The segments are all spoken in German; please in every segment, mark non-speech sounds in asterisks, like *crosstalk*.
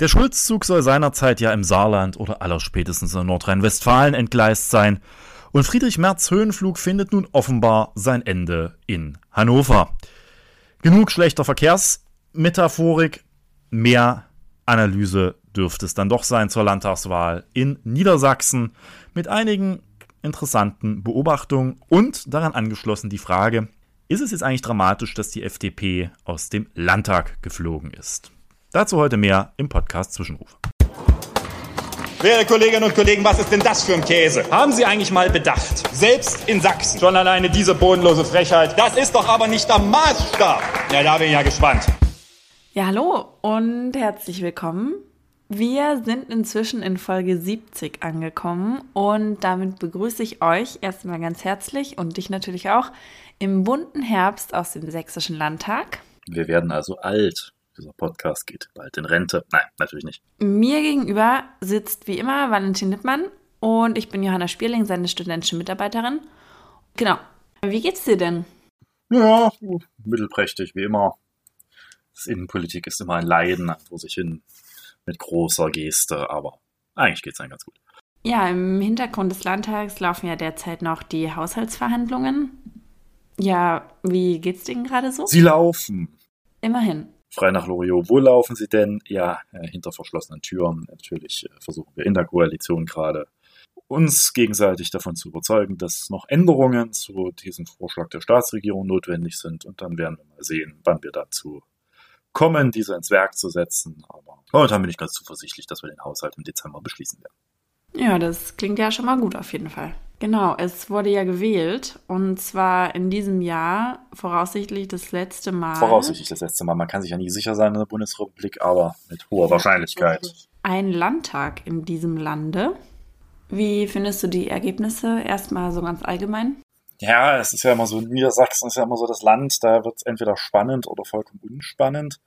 Der Schulzzug soll seinerzeit ja im Saarland oder allerspätestens in Nordrhein-Westfalen entgleist sein. Und Friedrich Merz Höhenflug findet nun offenbar sein Ende in Hannover. Genug schlechter Verkehrsmetaphorik, mehr Analyse dürfte es dann doch sein zur Landtagswahl in Niedersachsen mit einigen interessanten Beobachtungen und daran angeschlossen die Frage, ist es jetzt eigentlich dramatisch, dass die FDP aus dem Landtag geflogen ist? Dazu heute mehr im Podcast Zwischenruf. Werte Kolleginnen und Kollegen, was ist denn das für ein Käse? Haben Sie eigentlich mal bedacht? Selbst in Sachsen. Schon alleine diese bodenlose Frechheit. Das ist doch aber nicht der Maßstab. Ja, da bin ich ja gespannt. Ja, hallo und herzlich willkommen. Wir sind inzwischen in Folge 70 angekommen und damit begrüße ich euch erstmal ganz herzlich und dich natürlich auch im bunten Herbst aus dem Sächsischen Landtag. Wir werden also alt. Dieser Podcast geht bald in Rente. Nein, natürlich nicht. Mir gegenüber sitzt wie immer Valentin Lippmann und ich bin Johanna Spierling, seine studentische Mitarbeiterin. Genau. Wie geht's dir denn? Ja, mittelprächtig, wie immer. Das Innenpolitik ist immer ein Leiden vor sich hin mit großer Geste, aber eigentlich geht's dann ganz gut. Ja, im Hintergrund des Landtags laufen ja derzeit noch die Haushaltsverhandlungen. Ja, wie geht's denen gerade so? Sie laufen. Immerhin frei nach Loriot. Wo laufen sie denn? Ja, äh, hinter verschlossenen Türen. Natürlich äh, versuchen wir in der Koalition gerade uns gegenseitig davon zu überzeugen, dass noch Änderungen zu diesem Vorschlag der Staatsregierung notwendig sind. Und dann werden wir mal sehen, wann wir dazu kommen, diese ins Werk zu setzen. Aber momentan bin ich ganz zuversichtlich, dass wir den Haushalt im Dezember beschließen werden. Ja, das klingt ja schon mal gut auf jeden Fall. Genau, es wurde ja gewählt und zwar in diesem Jahr voraussichtlich das letzte Mal. Voraussichtlich das letzte Mal. Man kann sich ja nie sicher sein in der Bundesrepublik, aber mit hoher Wahrscheinlichkeit. Ein Landtag in diesem Lande. Wie findest du die Ergebnisse erstmal so ganz allgemein? Ja, es ist ja immer so, Niedersachsen ist ja immer so das Land, da wird es entweder spannend oder vollkommen unspannend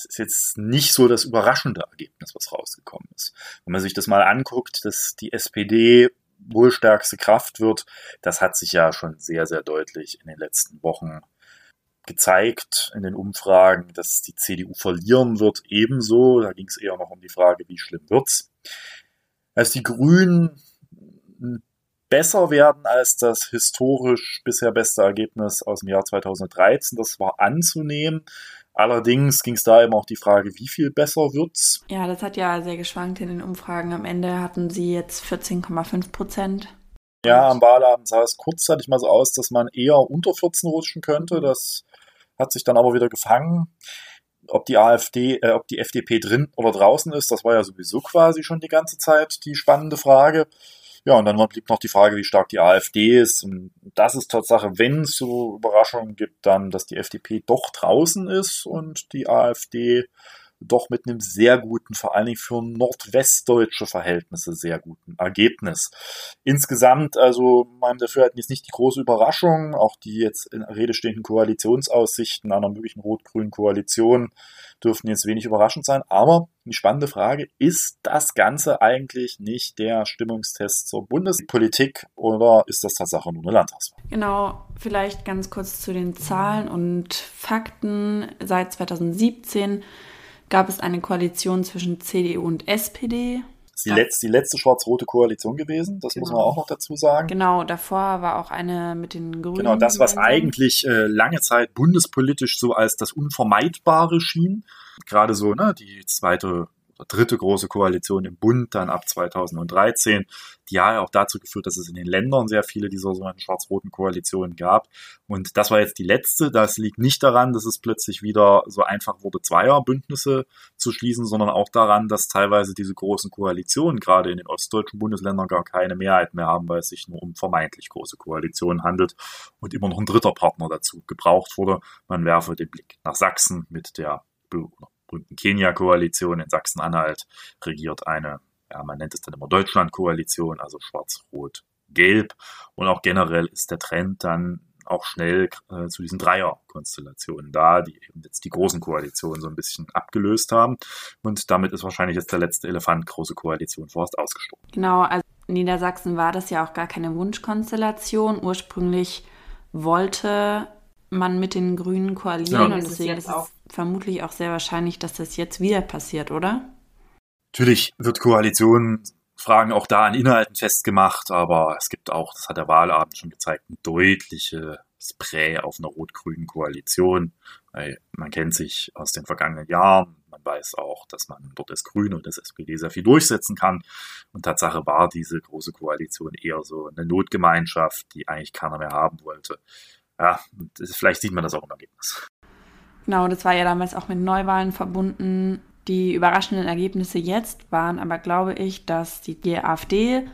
es ist jetzt nicht so das überraschende Ergebnis, was rausgekommen ist. Wenn man sich das mal anguckt, dass die SPD wohl stärkste Kraft wird, das hat sich ja schon sehr, sehr deutlich in den letzten Wochen gezeigt in den Umfragen, dass die CDU verlieren wird, ebenso. Da ging es eher noch um die Frage, wie schlimm wird's. Als die Grünen besser werden als das historisch bisher beste Ergebnis aus dem Jahr 2013, das war anzunehmen. Allerdings ging es da eben auch die Frage, wie viel besser wird's? Ja, das hat ja sehr geschwankt in den Umfragen. Am Ende hatten sie jetzt 14,5 Prozent. Ja, am Wahlabend sah es kurzzeitig mal so aus, dass man eher unter 14 rutschen könnte. Das hat sich dann aber wieder gefangen. Ob die AfD, äh, ob die FDP drin oder draußen ist, das war ja sowieso quasi schon die ganze Zeit die spannende Frage. Ja, und dann blieb noch die Frage, wie stark die AfD ist. Und das ist Tatsache, wenn es so Überraschungen gibt, dann, dass die FDP doch draußen ist und die AfD doch mit einem sehr guten, vor allen Dingen für nordwestdeutsche Verhältnisse sehr guten Ergebnis. Insgesamt, also meinem Dafürhalten jetzt nicht die große Überraschung, auch die jetzt in Rede stehenden Koalitionsaussichten einer möglichen rot-grünen Koalition dürften jetzt wenig überraschend sein. Aber die spannende Frage, ist das Ganze eigentlich nicht der Stimmungstest zur Bundespolitik oder ist das Tatsache nur eine Landtagswahl? Genau, vielleicht ganz kurz zu den Zahlen und Fakten. Seit 2017 gab es eine Koalition zwischen CDU und SPD. Die, letzte, die letzte schwarz-rote Koalition gewesen, das genau. muss man auch noch dazu sagen. Genau, davor war auch eine mit den Grünen. Genau, das, was eigentlich äh, lange Zeit bundespolitisch so als das Unvermeidbare schien. Gerade so, ne, die zweite dritte große Koalition im Bund dann ab 2013, die ja auch dazu geführt, dass es in den Ländern sehr viele dieser sogenannten schwarz-roten Koalitionen gab. Und das war jetzt die letzte. Das liegt nicht daran, dass es plötzlich wieder so einfach wurde, Zweierbündnisse zu schließen, sondern auch daran, dass teilweise diese großen Koalitionen gerade in den ostdeutschen Bundesländern gar keine Mehrheit mehr haben, weil es sich nur um vermeintlich große Koalitionen handelt und immer noch ein dritter Partner dazu gebraucht wurde. Man werfe den Blick nach Sachsen mit der berühmten Kenia-Koalition in Sachsen-Anhalt regiert eine, ja, man nennt es dann immer Deutschland-Koalition, also schwarz-rot-gelb. Und auch generell ist der Trend dann auch schnell äh, zu diesen Dreier-Konstellationen da, die eben jetzt die großen Koalitionen so ein bisschen abgelöst haben. Und damit ist wahrscheinlich jetzt der letzte Elefant große Koalition vorerst ausgestorben. Genau, also in Niedersachsen war das ja auch gar keine Wunschkonstellation. Ursprünglich wollte man mit den Grünen koalieren ja. und deswegen ist es vermutlich auch sehr wahrscheinlich, dass das jetzt wieder passiert, oder? Natürlich wird Koalition Fragen auch da an Inhalten festgemacht, aber es gibt auch, das hat der Wahlabend schon gezeigt, ein deutliches Spray auf einer rot-grünen Koalition. Man kennt sich aus den vergangenen Jahren. Man weiß auch, dass man dort das Grüne und das SPD sehr viel durchsetzen kann. Und Tatsache war diese große Koalition eher so eine Notgemeinschaft, die eigentlich keiner mehr haben wollte. Ja, vielleicht sieht man das auch im Ergebnis. Genau, das war ja damals auch mit Neuwahlen verbunden. Die überraschenden Ergebnisse jetzt waren aber, glaube ich, dass die AfD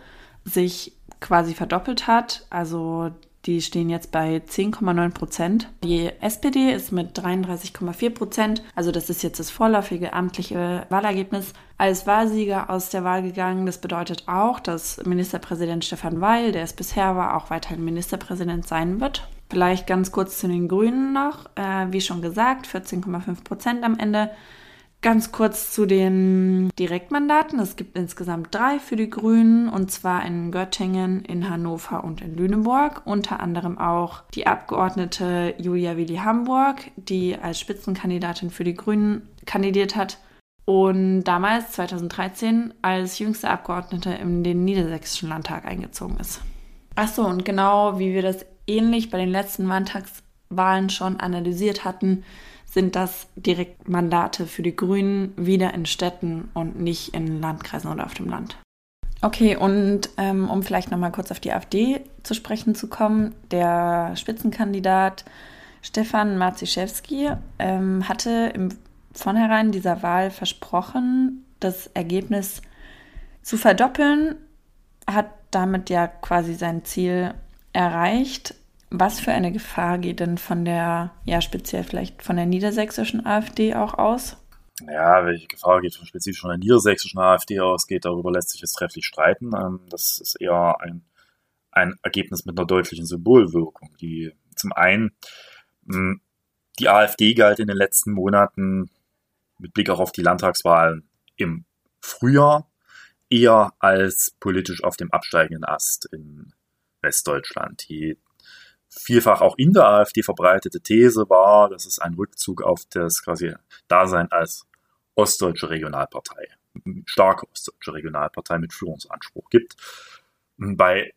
sich quasi verdoppelt hat. Also die stehen jetzt bei 10,9 Prozent. Die SPD ist mit 33,4 Prozent. Also das ist jetzt das vorläufige amtliche Wahlergebnis. Als Wahlsieger aus der Wahl gegangen. Das bedeutet auch, dass Ministerpräsident Stefan Weil, der es bisher war, auch weiterhin Ministerpräsident sein wird. Vielleicht ganz kurz zu den Grünen noch. Äh, wie schon gesagt, 14,5 Prozent am Ende. Ganz kurz zu den Direktmandaten. Es gibt insgesamt drei für die Grünen, und zwar in Göttingen, in Hannover und in Lüneburg. Unter anderem auch die Abgeordnete Julia Willi Hamburg, die als Spitzenkandidatin für die Grünen kandidiert hat und damals, 2013, als jüngste Abgeordnete in den Niedersächsischen Landtag eingezogen ist. Achso, und genau wie wir das ähnlich bei den letzten Landtagswahlen schon analysiert hatten, sind das Direktmandate für die Grünen wieder in Städten und nicht in Landkreisen oder auf dem Land. Okay, und ähm, um vielleicht nochmal kurz auf die AfD zu sprechen zu kommen, der Spitzenkandidat Stefan Marziszewski ähm, hatte im Vornherein dieser Wahl versprochen, das Ergebnis zu verdoppeln, hat damit ja quasi sein Ziel erreicht. Was für eine Gefahr geht denn von der, ja speziell vielleicht von der niedersächsischen AfD auch aus? Ja, welche Gefahr geht spezifisch von der niedersächsischen AfD ausgeht, darüber lässt sich jetzt trefflich streiten. Ähm, das ist eher ein, ein Ergebnis mit einer deutlichen Symbolwirkung, die zum einen hm, die AfD galt in den letzten Monaten mit Blick auch auf die Landtagswahlen im Frühjahr eher als politisch auf dem absteigenden Ast in Westdeutschland. Die vielfach auch in der AfD verbreitete These war, dass es ein Rückzug auf das quasi Dasein als ostdeutsche Regionalpartei, starke ostdeutsche Regionalpartei mit Führungsanspruch gibt, bei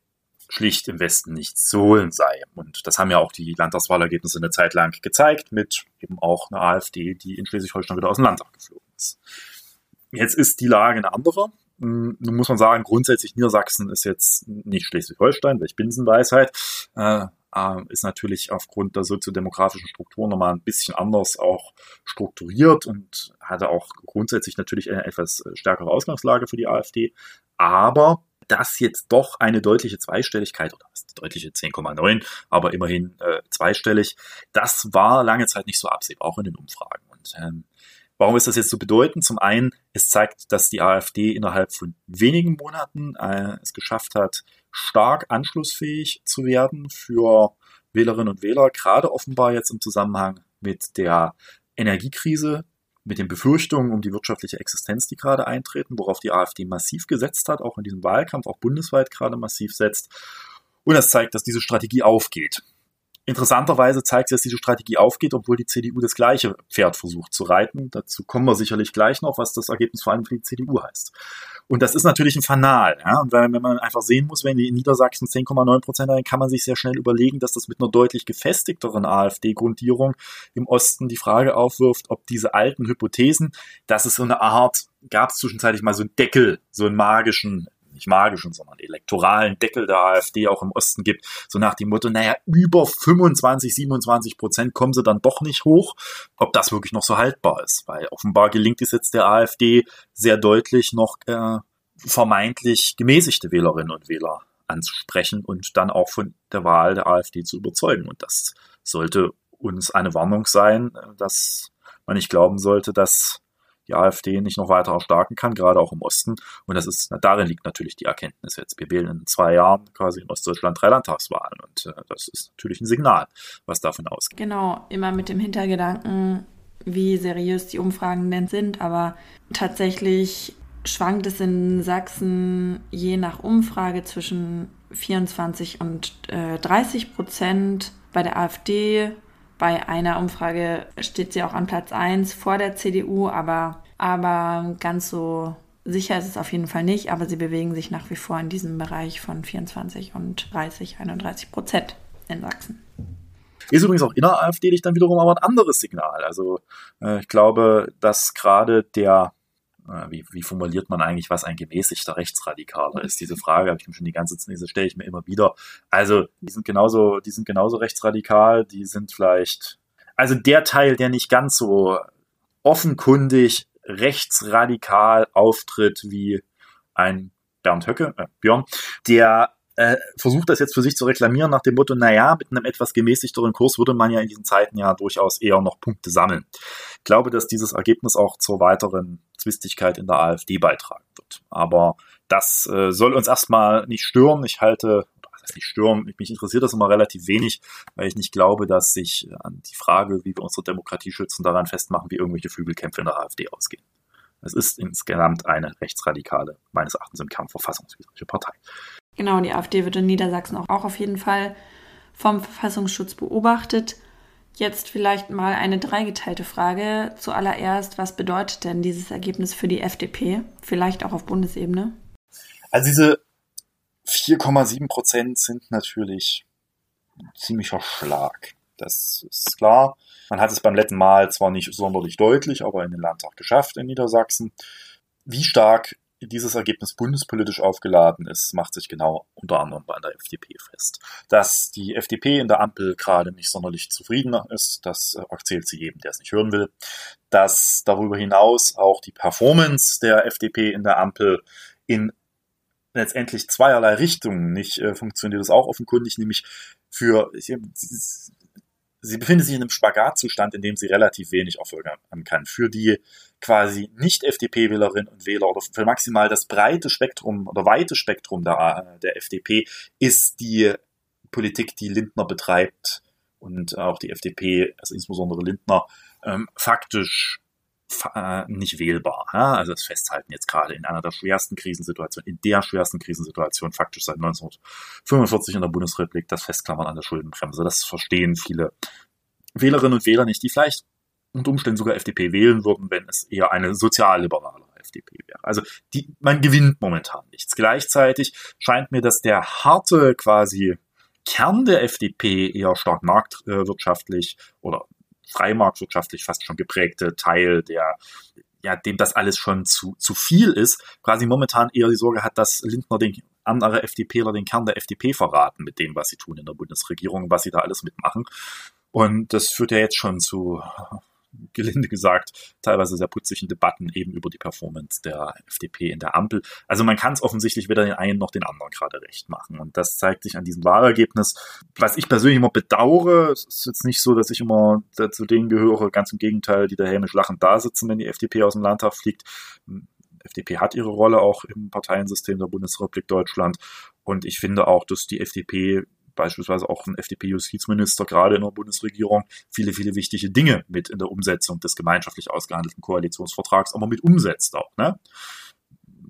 schlicht im Westen nichts zu holen sei. Und das haben ja auch die Landtagswahlergebnisse eine Zeit lang gezeigt, mit eben auch einer AfD, die in Schleswig-Holstein wieder aus dem Landtag geflogen ist. Jetzt ist die Lage eine andere. Hm, nun muss man sagen, grundsätzlich Niedersachsen ist jetzt nicht Schleswig-Holstein, welch Binsenweisheit. Äh, äh, ist natürlich aufgrund der soziodemografischen Strukturen nochmal ein bisschen anders auch strukturiert und hatte auch grundsätzlich natürlich eine etwas stärkere Ausgangslage für die AfD. Aber dass jetzt doch eine deutliche Zweistelligkeit oder deutliche 10,9, aber immerhin äh, zweistellig, das war lange Zeit nicht so absehbar, auch in den Umfragen. Und ähm, Warum ist das jetzt so bedeutend? Zum einen, es zeigt, dass die AfD innerhalb von wenigen Monaten äh, es geschafft hat, stark anschlussfähig zu werden für Wählerinnen und Wähler, gerade offenbar jetzt im Zusammenhang mit der Energiekrise, mit den Befürchtungen um die wirtschaftliche Existenz, die gerade eintreten, worauf die AfD massiv gesetzt hat, auch in diesem Wahlkampf, auch bundesweit gerade massiv setzt. Und es zeigt, dass diese Strategie aufgeht. Interessanterweise zeigt sich, dass diese Strategie aufgeht, obwohl die CDU das gleiche Pferd versucht zu reiten. Dazu kommen wir sicherlich gleich noch, was das Ergebnis vor allem für die CDU heißt. Und das ist natürlich ein Fanal. Ja? Und wenn man einfach sehen muss, wenn die in Niedersachsen 10,9 Prozent haben, kann man sich sehr schnell überlegen, dass das mit einer deutlich gefestigteren AfD-Grundierung im Osten die Frage aufwirft, ob diese alten Hypothesen, dass es so eine Art, gab es zwischenzeitlich mal so einen Deckel, so einen magischen nicht magischen, sondern elektoralen Deckel der AfD auch im Osten gibt, so nach dem Motto, naja, über 25, 27 Prozent kommen sie dann doch nicht hoch, ob das wirklich noch so haltbar ist, weil offenbar gelingt es jetzt der AfD sehr deutlich noch äh, vermeintlich gemäßigte Wählerinnen und Wähler anzusprechen und dann auch von der Wahl der AfD zu überzeugen. Und das sollte uns eine Warnung sein, dass man nicht glauben sollte, dass die AfD nicht noch weiter erstarken kann, gerade auch im Osten. Und das ist, darin liegt natürlich die Erkenntnis jetzt. Wir wählen in zwei Jahren quasi in Ostdeutschland drei Landtagswahlen. Und äh, das ist natürlich ein Signal, was davon ausgeht. Genau, immer mit dem Hintergedanken, wie seriös die Umfragen denn sind. Aber tatsächlich schwankt es in Sachsen je nach Umfrage zwischen 24 und äh, 30 Prozent. Bei der AfD bei einer Umfrage steht sie auch an Platz 1 vor der CDU, aber, aber ganz so sicher ist es auf jeden Fall nicht, aber sie bewegen sich nach wie vor in diesem Bereich von 24 und 30, 31 Prozent in Sachsen. Ist übrigens auch inner AfD dann wiederum aber ein anderes Signal. Also äh, ich glaube, dass gerade der wie, wie formuliert man eigentlich, was ein gemäßigter Rechtsradikaler ist? Diese Frage habe ich mir schon die ganze Zeit, diese stelle ich mir immer wieder. Also, die sind genauso, die sind genauso rechtsradikal, die sind vielleicht, also der Teil, der nicht ganz so offenkundig rechtsradikal auftritt wie ein Bernd Höcke, äh, Björn, der äh, versucht das jetzt für sich zu reklamieren nach dem Motto, naja, mit einem etwas gemäßigteren Kurs würde man ja in diesen Zeiten ja durchaus eher noch Punkte sammeln. Ich glaube, dass dieses Ergebnis auch zur weiteren Zwistigkeit in der AfD beitragen wird. Aber das äh, soll uns erstmal nicht stören. Ich halte, nicht stören, mich interessiert das immer relativ wenig, weil ich nicht glaube, dass sich an die Frage, wie wir unsere Demokratie schützen, daran festmachen, wie irgendwelche Flügelkämpfe in der AfD ausgehen. Es ist insgesamt eine rechtsradikale, meines Erachtens im Kern verfassungswidrige Partei. Genau, die AfD wird in Niedersachsen auch, auf jeden Fall vom Verfassungsschutz beobachtet. Jetzt vielleicht mal eine dreigeteilte Frage. Zuallererst, was bedeutet denn dieses Ergebnis für die FDP? Vielleicht auch auf Bundesebene? Also diese 4,7 Prozent sind natürlich ein ziemlicher Schlag. Das ist klar. Man hat es beim letzten Mal zwar nicht sonderlich deutlich, aber in den Landtag geschafft in Niedersachsen. Wie stark dieses Ergebnis bundespolitisch aufgeladen ist, macht sich genau unter anderem bei der FDP fest. Dass die FDP in der Ampel gerade nicht sonderlich zufrieden ist, das erzählt sie jedem, der es nicht hören will. Dass darüber hinaus auch die Performance der FDP in der Ampel in letztendlich zweierlei Richtungen nicht äh, funktioniert, ist auch offenkundig, nämlich für sie befindet sich in einem Spagatzustand, in dem sie relativ wenig erfolgen kann. Für die quasi nicht FDP-Wählerinnen und Wähler oder für maximal das breite Spektrum oder weite Spektrum der, der FDP ist die Politik, die Lindner betreibt und auch die FDP, also insbesondere Lindner, ähm, faktisch äh, nicht wählbar. Ja? Also das Festhalten jetzt gerade in einer der schwersten Krisensituationen, in der schwersten Krisensituation faktisch seit 1945 in der Bundesrepublik, das Festklammern an der Schuldenbremse. Das verstehen viele Wählerinnen und Wähler nicht, die vielleicht unter Umständen sogar FDP wählen würden, wenn es eher eine sozialliberale FDP wäre. Also die, man gewinnt momentan nichts. Gleichzeitig scheint mir, dass der harte quasi Kern der FDP eher stark marktwirtschaftlich oder freimarktwirtschaftlich fast schon geprägte Teil, der ja, dem das alles schon zu, zu viel ist, quasi momentan eher die Sorge hat, dass Lindner den andere FDPler den Kern der FDP verraten mit dem, was sie tun in der Bundesregierung, was sie da alles mitmachen. Und das führt ja jetzt schon zu gelinde gesagt, teilweise sehr putzigen Debatten eben über die Performance der FDP in der Ampel. Also man kann es offensichtlich weder den einen noch den anderen gerade recht machen. Und das zeigt sich an diesem Wahlergebnis. Was ich persönlich immer bedauere, ist jetzt nicht so, dass ich immer zu denen gehöre, ganz im Gegenteil, die da hämisch lachend da sitzen, wenn die FDP aus dem Landtag fliegt. FDP hat ihre Rolle auch im Parteiensystem der Bundesrepublik Deutschland. Und ich finde auch, dass die FDP beispielsweise auch ein FDP-Justizminister gerade in der Bundesregierung viele, viele wichtige Dinge mit in der Umsetzung des gemeinschaftlich ausgehandelten Koalitionsvertrags aber mit umsetzt auch. Ne?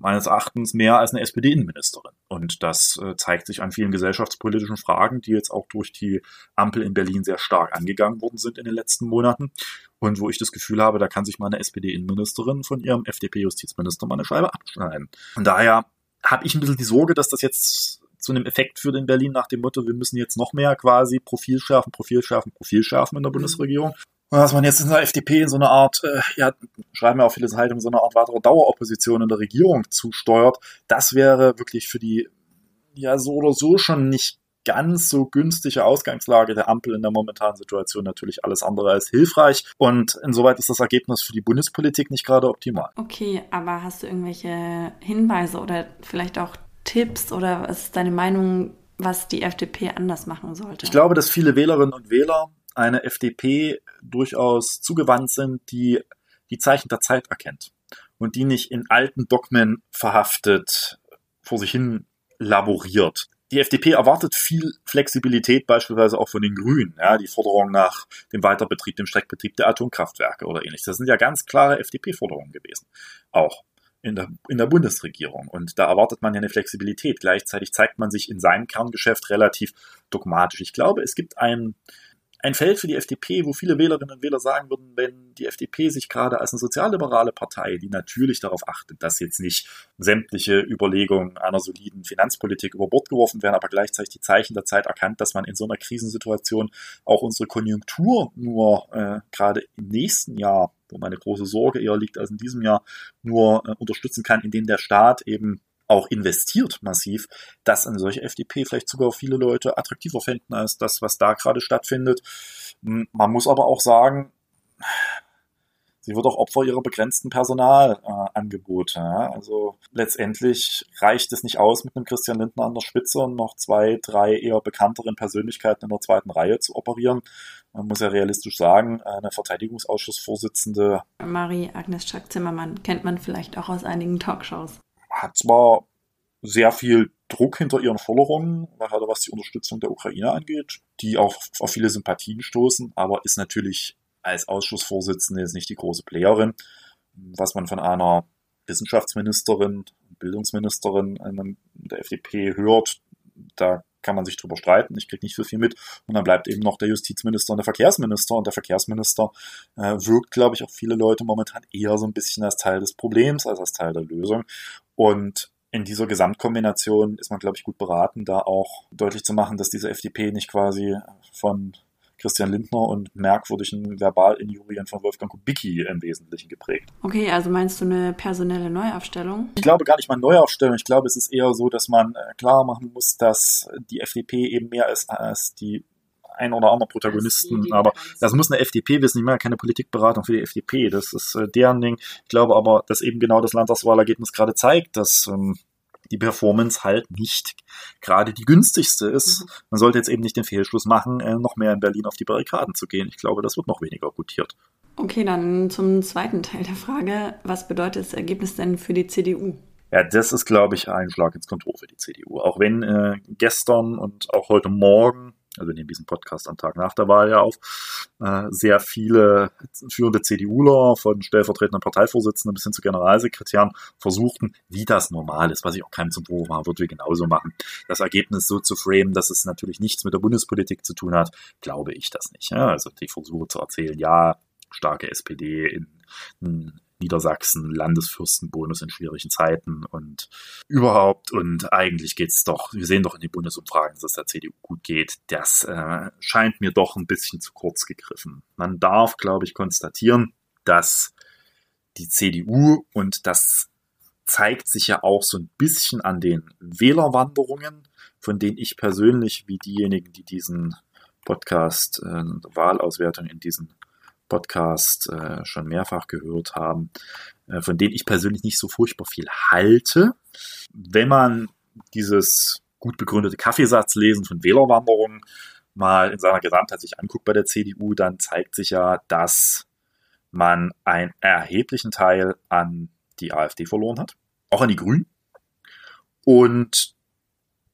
meines Erachtens mehr als eine SPD-Innenministerin. Und das äh, zeigt sich an vielen gesellschaftspolitischen Fragen, die jetzt auch durch die Ampel in Berlin sehr stark angegangen worden sind in den letzten Monaten. Und wo ich das Gefühl habe, da kann sich meine SPD-Innenministerin von ihrem FDP-Justizminister mal eine Scheibe abschneiden. Und daher habe ich ein bisschen die Sorge, dass das jetzt zu einem Effekt führt in Berlin nach dem Motto, wir müssen jetzt noch mehr quasi Profil schärfen, Profil schärfen, Profil schärfen in der mhm. Bundesregierung. Und dass man jetzt in der FDP in so eine Art, äh, ja, schreiben wir auch viele Zeitungen, so eine Art weitere Daueropposition in der Regierung zusteuert, das wäre wirklich für die ja so oder so schon nicht ganz so günstige Ausgangslage der Ampel in der momentanen Situation natürlich alles andere als hilfreich. Und insoweit ist das Ergebnis für die Bundespolitik nicht gerade optimal. Okay, aber hast du irgendwelche Hinweise oder vielleicht auch Tipps oder was ist deine Meinung, was die FDP anders machen sollte? Ich glaube, dass viele Wählerinnen und Wähler eine FDP durchaus zugewandt sind, die die Zeichen der Zeit erkennt und die nicht in alten Dogmen verhaftet vor sich hin laboriert. Die FDP erwartet viel Flexibilität, beispielsweise auch von den Grünen. Ja, die Forderung nach dem Weiterbetrieb, dem Streckbetrieb der Atomkraftwerke oder ähnliches. Das sind ja ganz klare FDP-Forderungen gewesen. Auch in der, in der Bundesregierung. Und da erwartet man ja eine Flexibilität. Gleichzeitig zeigt man sich in seinem Kerngeschäft relativ dogmatisch. Ich glaube, es gibt ein, ein Feld für die FDP, wo viele Wählerinnen und Wähler sagen würden, wenn die FDP sich gerade als eine sozialliberale Partei, die natürlich darauf achtet, dass jetzt nicht sämtliche Überlegungen einer soliden Finanzpolitik über Bord geworfen werden, aber gleichzeitig die Zeichen der Zeit erkannt, dass man in so einer Krisensituation auch unsere Konjunktur nur äh, gerade im nächsten Jahr, wo meine große Sorge eher liegt als in diesem Jahr, nur äh, unterstützen kann, indem der Staat eben auch investiert massiv, dass eine solche FDP vielleicht sogar viele Leute attraktiver finden als das, was da gerade stattfindet. Hm, man muss aber auch sagen, sie wird auch Opfer ihrer begrenzten Personalangebote. Äh, also letztendlich reicht es nicht aus, mit einem Christian Lindner an der Spitze und noch zwei, drei eher bekannteren Persönlichkeiten in der zweiten Reihe zu operieren. Man muss ja realistisch sagen, eine Verteidigungsausschussvorsitzende. Marie-Agnes Schack-Zimmermann kennt man vielleicht auch aus einigen Talkshows hat zwar sehr viel Druck hinter ihren Forderungen, gerade was die Unterstützung der Ukraine angeht, die auch auf viele Sympathien stoßen, aber ist natürlich als Ausschussvorsitzende jetzt nicht die große Playerin, was man von einer Wissenschaftsministerin, Bildungsministerin der FDP hört, da kann man sich drüber streiten. Ich kriege nicht so viel mit. Und dann bleibt eben noch der Justizminister und der Verkehrsminister. Und der Verkehrsminister äh, wirkt, glaube ich, auf viele Leute momentan eher so ein bisschen als Teil des Problems als als Teil der Lösung. Und in dieser Gesamtkombination ist man, glaube ich, gut beraten, da auch deutlich zu machen, dass diese FDP nicht quasi von Christian Lindner und merkwürdigen Verbalinjurien von Wolfgang Kubicki im Wesentlichen geprägt. Okay, also meinst du eine personelle Neuaufstellung? Ich glaube gar nicht mal Neuaufstellung. Ich glaube, es ist eher so, dass man äh, klar machen muss, dass die FDP eben mehr ist als die ein oder andere Protagonisten, aber das muss eine FDP wissen. Ich meine keine Politikberatung für die FDP. Das ist äh, deren Ding. Ich glaube aber, dass eben genau das Landtagswahlergebnis gerade zeigt, dass ähm, die Performance halt nicht gerade die günstigste ist. Mhm. Man sollte jetzt eben nicht den Fehlschluss machen, äh, noch mehr in Berlin auf die Barrikaden zu gehen. Ich glaube, das wird noch weniger gutiert. Okay, dann zum zweiten Teil der Frage. Was bedeutet das Ergebnis denn für die CDU? Ja, das ist, glaube ich, ein Schlag ins Kontor für die CDU. Auch wenn äh, gestern und auch heute Morgen also wir nehmen diesen Podcast am Tag nach der Wahl ja auf, äh, sehr viele führende CDUler von stellvertretenden Parteivorsitzenden bis hin zu Generalsekretären versuchten, wie das normal ist, was ich auch keinem zum Vorwurf machen würde, wir genauso machen. Das Ergebnis so zu framen, dass es natürlich nichts mit der Bundespolitik zu tun hat, glaube ich das nicht. Ja? Also die Versuche zu erzählen, ja, starke SPD in, in Niedersachsen, Landesfürstenbonus in schwierigen Zeiten und überhaupt. Und eigentlich geht's doch, wir sehen doch in den Bundesumfragen, dass es der CDU gut geht. Das äh, scheint mir doch ein bisschen zu kurz gegriffen. Man darf, glaube ich, konstatieren, dass die CDU und das zeigt sich ja auch so ein bisschen an den Wählerwanderungen, von denen ich persönlich, wie diejenigen, die diesen Podcast äh, Wahlauswertung in diesen Podcast äh, schon mehrfach gehört haben, äh, von denen ich persönlich nicht so furchtbar viel halte. Wenn man dieses gut begründete Kaffeesatzlesen von Wählerwanderungen mal in seiner Gesamtheit sich anguckt bei der CDU, dann zeigt sich ja, dass man einen erheblichen Teil an die AfD verloren hat, auch an die Grünen und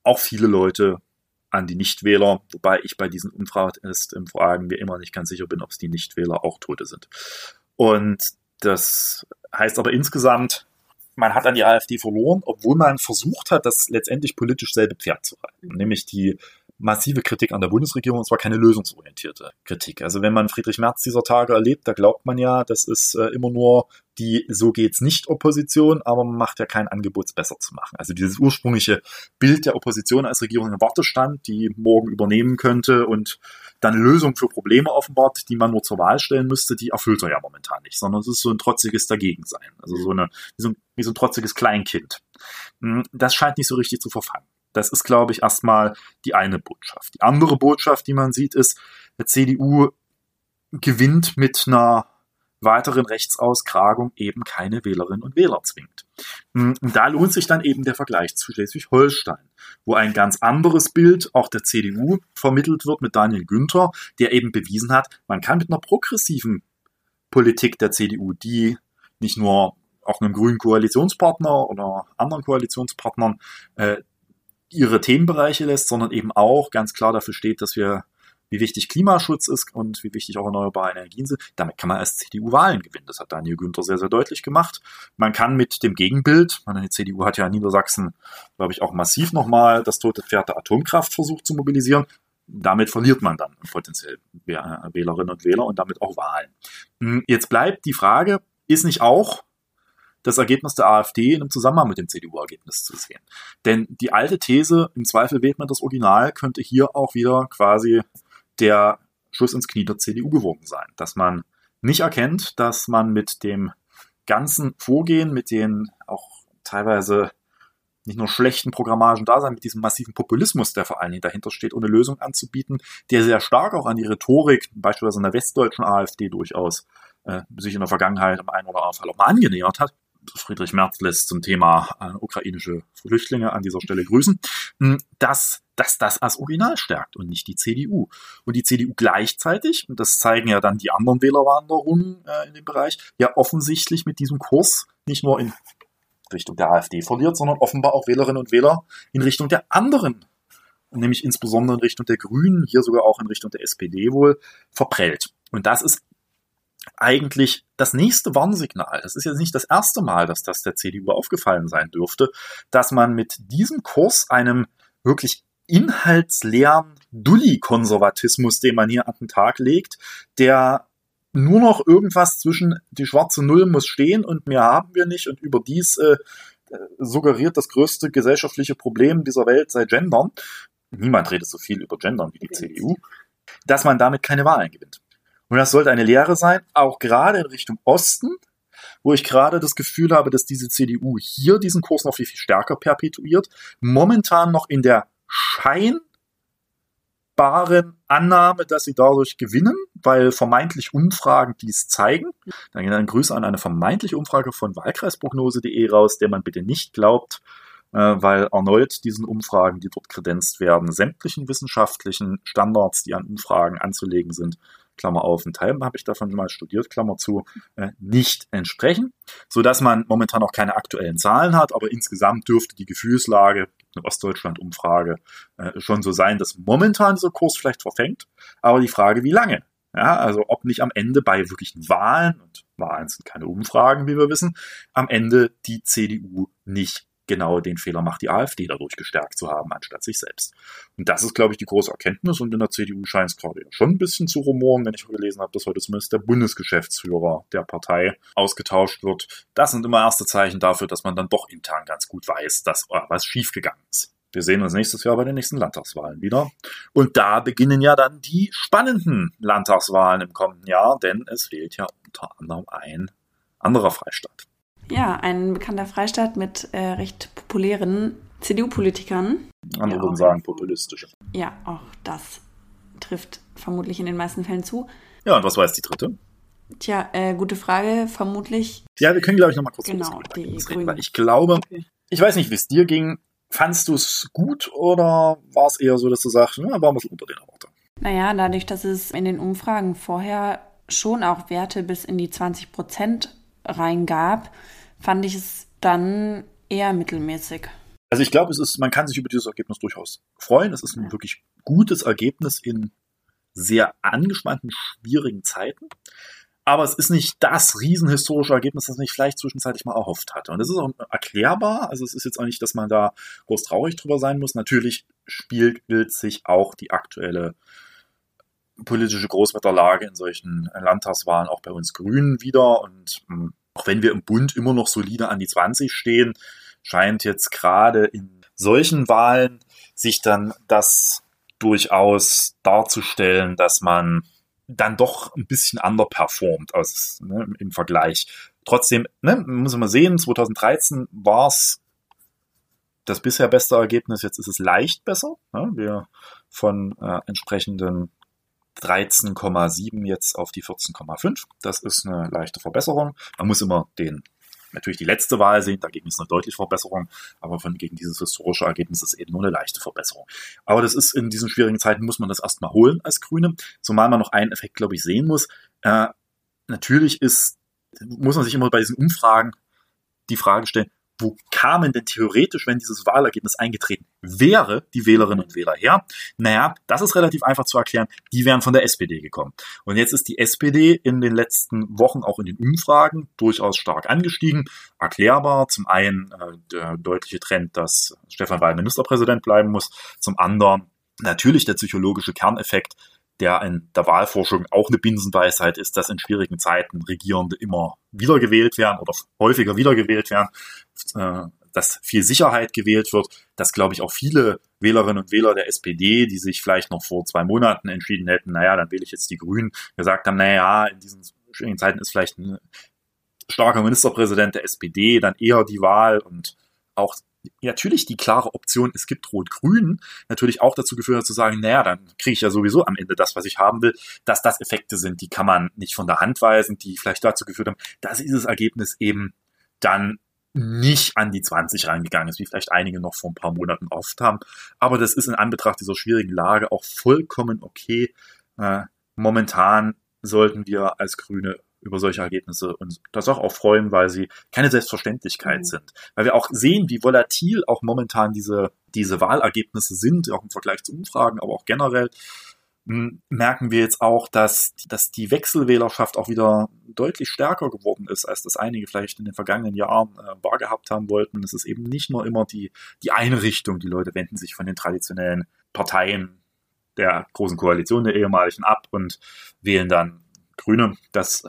auch viele Leute an die Nichtwähler, wobei ich bei diesen Umfragen mir immer nicht ganz sicher bin, ob es die Nichtwähler auch Tote sind. Und das heißt aber insgesamt, man hat an die AfD verloren, obwohl man versucht hat, das letztendlich politisch selbe Pferd zu reiten, nämlich die massive Kritik an der Bundesregierung, und zwar keine lösungsorientierte Kritik. Also wenn man Friedrich Merz dieser Tage erlebt, da glaubt man ja, das ist äh, immer nur die so geht's nicht Opposition, aber man macht ja kein Angebot, es besser zu machen. Also dieses ursprüngliche Bild der Opposition als Regierung im Wartestand, die morgen übernehmen könnte und dann Lösungen für Probleme offenbart, die man nur zur Wahl stellen müsste, die erfüllt er ja momentan nicht, sondern es ist so ein trotziges Dagegensein. Also so eine, wie so ein, wie so ein trotziges Kleinkind. Hm, das scheint nicht so richtig zu verfangen. Das ist, glaube ich, erstmal die eine Botschaft. Die andere Botschaft, die man sieht, ist, der CDU gewinnt mit einer weiteren Rechtsaustragung eben keine Wählerinnen und Wähler zwingt. Und da lohnt sich dann eben der Vergleich zu Schleswig-Holstein, wo ein ganz anderes Bild auch der CDU vermittelt wird mit Daniel Günther, der eben bewiesen hat, man kann mit einer progressiven Politik der CDU, die nicht nur auch einem grünen Koalitionspartner oder anderen Koalitionspartnern äh, ihre Themenbereiche lässt, sondern eben auch ganz klar dafür steht, dass wir wie wichtig Klimaschutz ist und wie wichtig auch erneuerbare Energien sind. Damit kann man als CDU Wahlen gewinnen. Das hat Daniel Günther sehr, sehr deutlich gemacht. Man kann mit dem Gegenbild, die CDU hat ja in Niedersachsen, glaube ich, auch massiv nochmal das tote Pferd der Atomkraft versucht zu mobilisieren. damit verliert man dann potenziell Wählerinnen und Wähler und damit auch Wahlen. Hm, jetzt bleibt die Frage, ist nicht auch das Ergebnis der AfD in einem Zusammenhang mit dem CDU-Ergebnis zu sehen? Denn die alte These, im Zweifel wählt man das Original, könnte hier auch wieder quasi der Schuss ins Knie der CDU gewogen sein, dass man nicht erkennt, dass man mit dem ganzen Vorgehen, mit den auch teilweise nicht nur schlechten Programmagen da sein, mit diesem massiven Populismus, der vor allen Dingen dahinter steht, ohne Lösung anzubieten, der sehr stark auch an die Rhetorik, beispielsweise in der westdeutschen AfD durchaus, äh, sich in der Vergangenheit im einen oder anderen Fall auch mal angenähert hat. Friedrich Merz lässt zum Thema äh, ukrainische Flüchtlinge an dieser Stelle grüßen, hm, dass, dass das als Original stärkt und nicht die CDU. Und die CDU gleichzeitig, und das zeigen ja dann die anderen Wählerwanderungen äh, in dem Bereich, ja offensichtlich mit diesem Kurs nicht nur in Richtung der AfD verliert, sondern offenbar auch Wählerinnen und Wähler in Richtung der anderen, nämlich insbesondere in Richtung der Grünen, hier sogar auch in Richtung der SPD wohl, verprellt. Und das ist eigentlich das nächste Warnsignal. Es ist jetzt nicht das erste Mal, dass das der CDU aufgefallen sein dürfte, dass man mit diesem Kurs einem wirklich inhaltsleeren Dulli-Konservatismus, den man hier an den Tag legt, der nur noch irgendwas zwischen die schwarze Null muss stehen und mehr haben wir nicht und überdies äh, suggeriert das größte gesellschaftliche Problem dieser Welt sei Gendern. Niemand redet so viel über Gendern wie die CDU, dass man damit keine Wahlen gewinnt. Und das sollte eine Lehre sein, auch gerade in Richtung Osten, wo ich gerade das Gefühl habe, dass diese CDU hier diesen Kurs noch viel, viel stärker perpetuiert, momentan noch in der Schein Annahme, dass sie dadurch gewinnen, weil vermeintlich Umfragen dies zeigen. Dann geht ein Grüße an eine vermeintliche Umfrage von Wahlkreisprognose.de raus, der man bitte nicht glaubt, äh, weil erneut diesen Umfragen, die dort kredenzt werden, sämtlichen wissenschaftlichen Standards, die an Umfragen anzulegen sind, Klammer auf, ein Teil habe ich davon mal studiert, Klammer zu, äh, nicht entsprechen, so dass man momentan auch keine aktuellen Zahlen hat, aber insgesamt dürfte die Gefühlslage eine Ostdeutschland-Umfrage äh, schon so sein, dass momentan dieser Kurs vielleicht verfängt. Aber die Frage, wie lange? Ja, also ob nicht am Ende bei wirklichen Wahlen, und Wahlen sind keine Umfragen, wie wir wissen, am Ende die CDU nicht genau den Fehler macht, die AfD dadurch gestärkt zu haben, anstatt sich selbst. Und das ist, glaube ich, die große Erkenntnis. Und in der CDU scheint es gerade schon ein bisschen zu rumoren, wenn ich gelesen habe, dass heute zumindest der Bundesgeschäftsführer der Partei ausgetauscht wird. Das sind immer erste Zeichen dafür, dass man dann doch intern ganz gut weiß, dass was schiefgegangen ist. Wir sehen uns nächstes Jahr bei den nächsten Landtagswahlen wieder. Und da beginnen ja dann die spannenden Landtagswahlen im kommenden Jahr, denn es wählt ja unter anderem ein anderer Freistaat. Ja, ein bekannter Freistaat mit äh, recht populären CDU-Politikern. Andere würden sagen populistische. Ja, auch das trifft vermutlich in den meisten Fällen zu. Ja, und was war jetzt die dritte? Tja, äh, gute Frage. Vermutlich. Ja, wir können, glaube ich, noch mal kurz genau, die reden, weil ich glaube, okay. ich weiß nicht, wie es dir ging. Fandst du es gut oder war es eher so, dass du sagst, ja, war ein bisschen unter den Erwartungen? Naja, dadurch, dass es in den Umfragen vorher schon auch Werte bis in die 20 Prozent reingab, fand ich es dann eher mittelmäßig. Also ich glaube, es ist, man kann sich über dieses Ergebnis durchaus freuen. Es ist ein wirklich gutes Ergebnis in sehr angespannten, schwierigen Zeiten. Aber es ist nicht das riesenhistorische Ergebnis, das man sich vielleicht zwischenzeitlich mal erhofft hatte. Und das ist auch erklärbar. Also es ist jetzt auch nicht, dass man da groß traurig drüber sein muss. Natürlich spiegelt sich auch die aktuelle politische Großwetterlage in solchen Landtagswahlen auch bei uns Grünen wieder. Und hm, auch wenn wir im Bund immer noch solide an die 20 stehen, scheint jetzt gerade in solchen Wahlen sich dann das durchaus darzustellen, dass man dann doch ein bisschen underperformt aus, ne, im Vergleich. Trotzdem, ne, muss man sehen, 2013 war es das bisher beste Ergebnis, jetzt ist es leicht besser. Ne? Wir von äh, entsprechenden 13,7 jetzt auf die 14,5. Das ist eine leichte Verbesserung. Man muss immer den natürlich die letzte Wahl sehen, dagegen ist eine deutliche Verbesserung, aber von gegen dieses historische Ergebnis ist eben nur eine leichte Verbesserung. Aber das ist in diesen schwierigen Zeiten muss man das erstmal holen als Grüne, zumal man noch einen Effekt, glaube ich, sehen muss. Äh, natürlich ist, muss man sich immer bei diesen Umfragen die Frage stellen, wo kamen denn theoretisch, wenn dieses Wahlergebnis eingetreten wäre, die Wählerinnen und Wähler her? Naja, das ist relativ einfach zu erklären. Die wären von der SPD gekommen. Und jetzt ist die SPD in den letzten Wochen auch in den Umfragen durchaus stark angestiegen. Erklärbar. Zum einen äh, der deutliche Trend, dass Stefan Weil Ministerpräsident bleiben muss. Zum anderen natürlich der psychologische Kerneffekt, der in der Wahlforschung auch eine Binsenweisheit ist, dass in schwierigen Zeiten Regierende immer wiedergewählt werden oder häufiger wiedergewählt werden, äh, dass viel Sicherheit gewählt wird, dass, glaube ich, auch viele Wählerinnen und Wähler der SPD, die sich vielleicht noch vor zwei Monaten entschieden hätten, naja, dann wähle ich jetzt die Grünen, gesagt haben, naja, in diesen schwierigen Zeiten ist vielleicht ein starker Ministerpräsident der SPD dann eher die Wahl und auch natürlich die klare Option, es gibt Rot-Grün, natürlich auch dazu geführt hat zu sagen, naja, dann kriege ich ja sowieso am Ende das, was ich haben will, dass das Effekte sind, die kann man nicht von der Hand weisen, die vielleicht dazu geführt haben, dass dieses Ergebnis eben dann nicht an die 20 reingegangen ist, wie vielleicht einige noch vor ein paar Monaten oft haben. Aber das ist in Anbetracht dieser schwierigen Lage auch vollkommen okay. Äh, momentan sollten wir als Grüne über solche Ergebnisse und das auch, auch freuen, weil sie keine Selbstverständlichkeit mhm. sind. Weil wir auch sehen, wie volatil auch momentan diese, diese Wahlergebnisse sind, auch im Vergleich zu Umfragen, aber auch generell hm, merken wir jetzt auch, dass, dass die Wechselwählerschaft auch wieder deutlich stärker geworden ist, als das einige vielleicht in den vergangenen Jahren äh, wahrgehabt haben wollten. Es ist eben nicht nur immer die, die eine Richtung. Die Leute wenden sich von den traditionellen Parteien der großen Koalition der ehemaligen ab und wählen dann Grüne. Das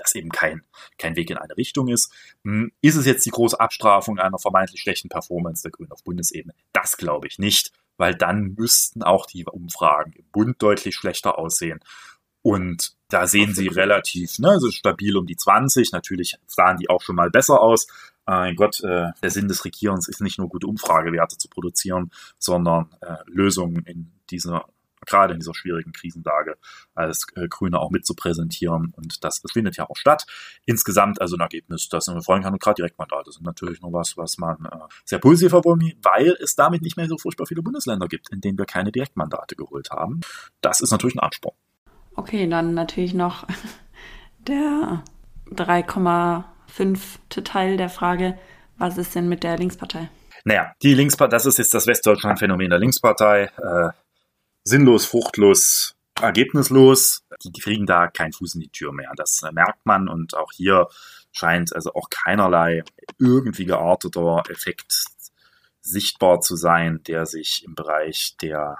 das eben kein, kein Weg in eine Richtung ist. Hm, ist es jetzt die große Abstrafung einer vermeintlich schlechten Performance der Grünen auf Bundesebene? Das glaube ich nicht, weil dann müssten auch die Umfragen im Bund deutlich schlechter aussehen. Und da sehen sie relativ ne, also stabil um die 20. Natürlich sahen die auch schon mal besser aus. Mein Gott, äh, der Sinn des Regierens ist nicht nur gute Umfragewerte zu produzieren, sondern äh, Lösungen in dieser gerade in dieser schwierigen Krisenlage als äh, Grüne auch mit zu präsentieren. Und das, das findet ja auch statt. Insgesamt also ein Ergebnis, das man freuen kann. Und gerade Direktmandate sind natürlich noch was, was man äh, sehr positiv verbunden, weil es damit nicht mehr so furchtbar viele Bundesländer gibt, in denen wir keine Direktmandate geholt haben. Das ist natürlich ein Ansporn. Okay, dann natürlich noch *laughs* der 3,5. Teil der Frage, was ist denn mit der Linkspartei? Naja, die Linkspartei, das ist jetzt das Westdeutschland-Phänomen der Linkspartei. Äh, sinnlos, fruchtlos, ergebnislos. Die kriegen da keinen Fuß in die Tür mehr. Das äh, merkt man und auch hier scheint also auch keinerlei irgendwie gearteter Effekt sichtbar zu sein, der sich im Bereich der